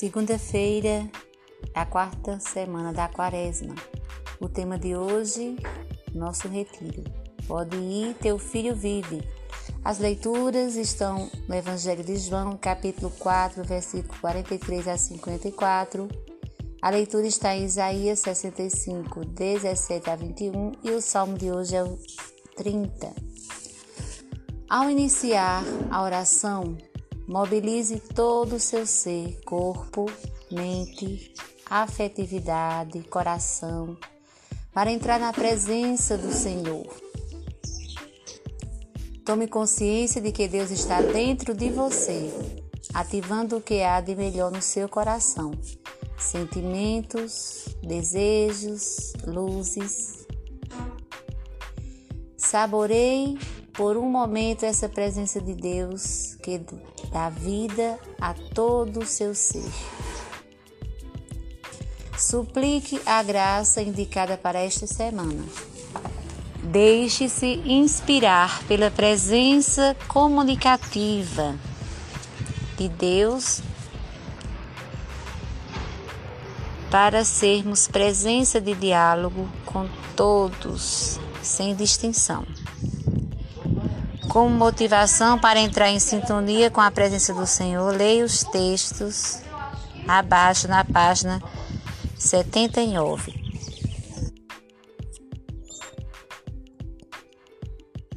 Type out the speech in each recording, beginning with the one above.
Segunda-feira, a quarta semana da quaresma. O tema de hoje, nosso retiro. Pode ir, teu filho vive. As leituras estão no Evangelho de João, capítulo 4, versículo 43 a 54. A leitura está em Isaías 65, 17 a 21 e o salmo de hoje é o 30. Ao iniciar a oração, Mobilize todo o seu ser, corpo, mente, afetividade, coração, para entrar na presença do Senhor. Tome consciência de que Deus está dentro de você, ativando o que há de melhor no seu coração: sentimentos, desejos, luzes. Saboreie por um momento essa presença de Deus que dá vida a todo o seu ser. Suplique a graça indicada para esta semana. Deixe-se inspirar pela presença comunicativa de Deus para sermos presença de diálogo com todos, sem distinção como motivação para entrar em sintonia com a presença do Senhor, leia os textos abaixo na página 79.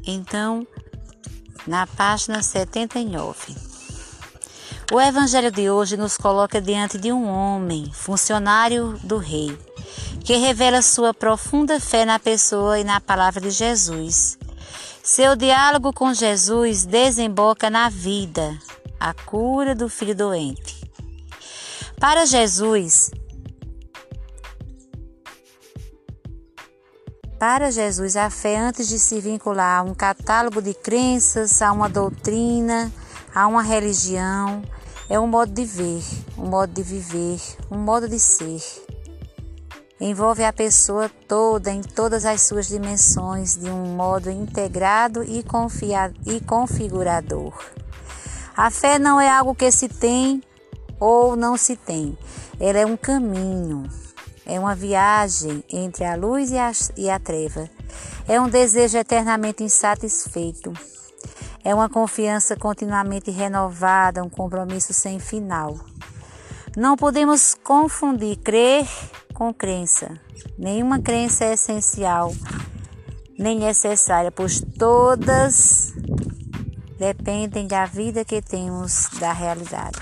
Então, na página 79. O evangelho de hoje nos coloca diante de um homem, funcionário do rei, que revela sua profunda fé na pessoa e na palavra de Jesus seu diálogo com Jesus desemboca na vida, a cura do filho doente. Para Jesus, Para Jesus, a fé, antes de se vincular a um catálogo de crenças, a uma doutrina, a uma religião, é um modo de ver, um modo de viver, um modo de ser envolve a pessoa toda em todas as suas dimensões de um modo integrado e, e configurador. A fé não é algo que se tem ou não se tem, ela é um caminho, é uma viagem entre a luz e a, e a treva, é um desejo eternamente insatisfeito. É uma confiança continuamente renovada, um compromisso sem final. Não podemos confundir crer com crença. Nenhuma crença é essencial nem necessária, pois todas dependem da vida que temos da realidade.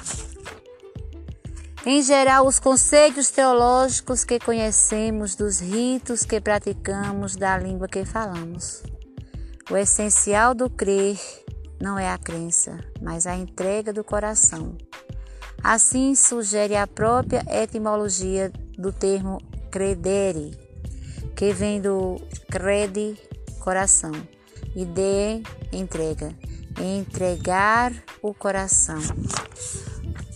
Em geral, os conceitos teológicos que conhecemos, dos ritos que praticamos, da língua que falamos. O essencial do crer não é a crença, mas a entrega do coração. Assim sugere a própria etimologia do termo credere, que vem do crede, coração, e de entrega, entregar o coração.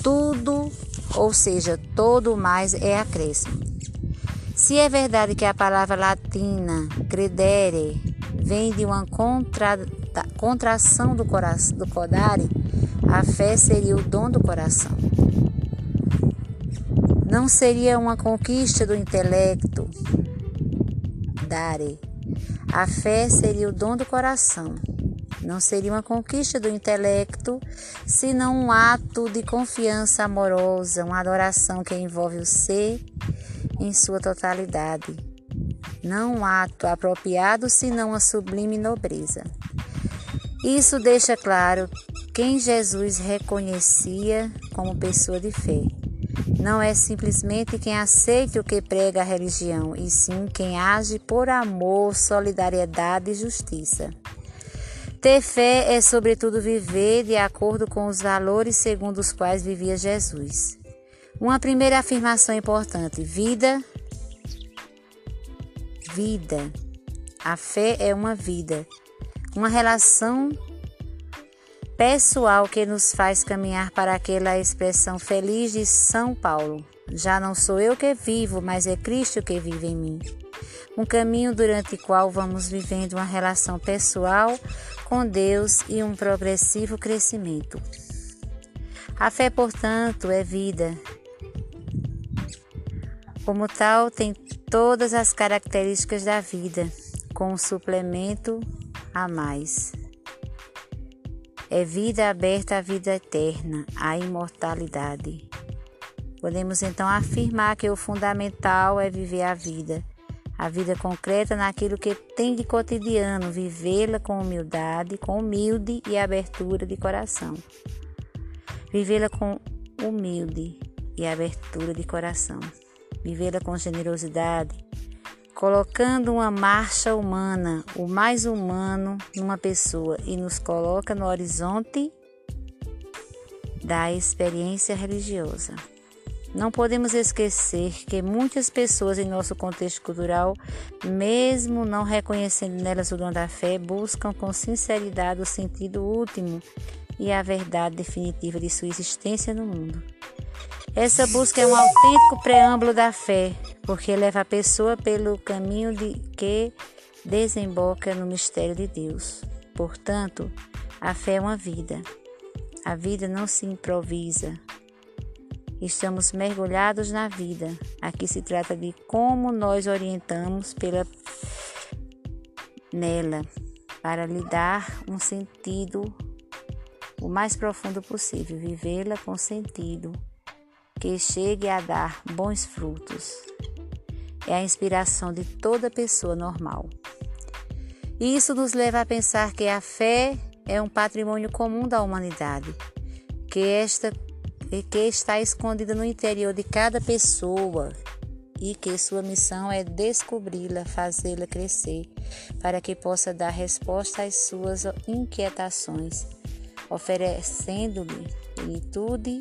Tudo, ou seja, todo mais é acréscimo. Se é verdade que a palavra latina credere vem de uma contra, contração do, coração, do codare, a fé seria o dom do coração. Não seria uma conquista do intelecto, dare. A fé seria o dom do coração. Não seria uma conquista do intelecto, senão um ato de confiança amorosa, uma adoração que envolve o ser em sua totalidade. Não um ato apropriado, senão uma sublime nobreza. Isso deixa claro quem Jesus reconhecia como pessoa de fé. Não é simplesmente quem aceita o que prega a religião, e sim quem age por amor, solidariedade e justiça. Ter fé é, sobretudo, viver de acordo com os valores segundo os quais vivia Jesus. Uma primeira afirmação importante: vida. Vida. A fé é uma vida, uma relação pessoal que nos faz caminhar para aquela expressão feliz de São Paulo. Já não sou eu que vivo, mas é Cristo que vive em mim. Um caminho durante o qual vamos vivendo uma relação pessoal com Deus e um progressivo crescimento. A fé, portanto, é vida, Como tal, tem todas as características da vida, com um suplemento a mais. É vida aberta à vida eterna, à imortalidade. Podemos então afirmar que o fundamental é viver a vida, a vida concreta naquilo que tem de cotidiano, vivê-la com humildade, com humilde e abertura de coração. Vivê-la com humilde e abertura de coração. Vivê-la com generosidade, colocando uma marcha humana, o mais humano numa pessoa e nos coloca no horizonte da experiência religiosa. Não podemos esquecer que muitas pessoas em nosso contexto cultural, mesmo não reconhecendo nelas o dom da fé, buscam com sinceridade o sentido último e a verdade definitiva de sua existência no mundo. Essa busca é um autêntico preâmbulo da fé, porque leva a pessoa pelo caminho de que desemboca no mistério de Deus. Portanto, a fé é uma vida. A vida não se improvisa. Estamos mergulhados na vida. Aqui se trata de como nós orientamos pela nela para lhe dar um sentido o mais profundo possível, vivê-la com sentido que chegue a dar bons frutos. É a inspiração de toda pessoa normal. E isso nos leva a pensar que a fé é um patrimônio comum da humanidade, que esta que está escondida no interior de cada pessoa e que sua missão é descobri-la, fazê-la crescer, para que possa dar resposta às suas inquietações, oferecendo-lhe plenitude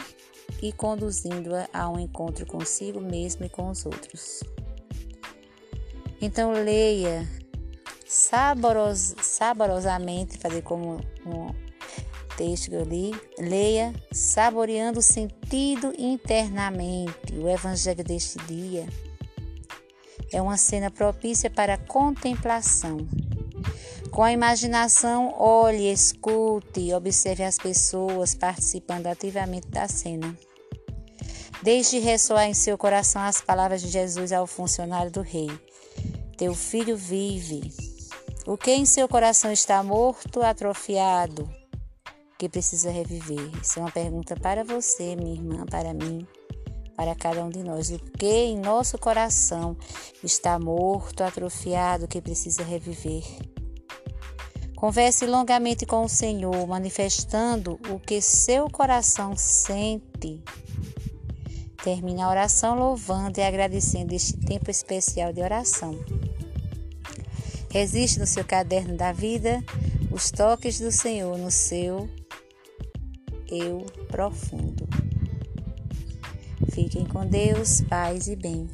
e conduzindo-a a um encontro consigo mesmo e com os outros. Então leia saboros, saborosamente, fazer como um texto que eu li, leia saboreando o sentido internamente. O evangelho deste dia é uma cena propícia para contemplação. Com a imaginação, olhe, escute, observe as pessoas participando ativamente da cena. Deixe ressoar em seu coração as palavras de Jesus ao funcionário do rei: Teu filho vive. O que em seu coração está morto, atrofiado, que precisa reviver? Isso é uma pergunta para você, minha irmã, para mim, para cada um de nós. O que em nosso coração está morto, atrofiado, que precisa reviver? Converse longamente com o Senhor, manifestando o que seu coração sente Termine a oração louvando e agradecendo este tempo especial de oração. Existe no seu caderno da vida os toques do Senhor no seu eu profundo. Fiquem com Deus, paz e bem.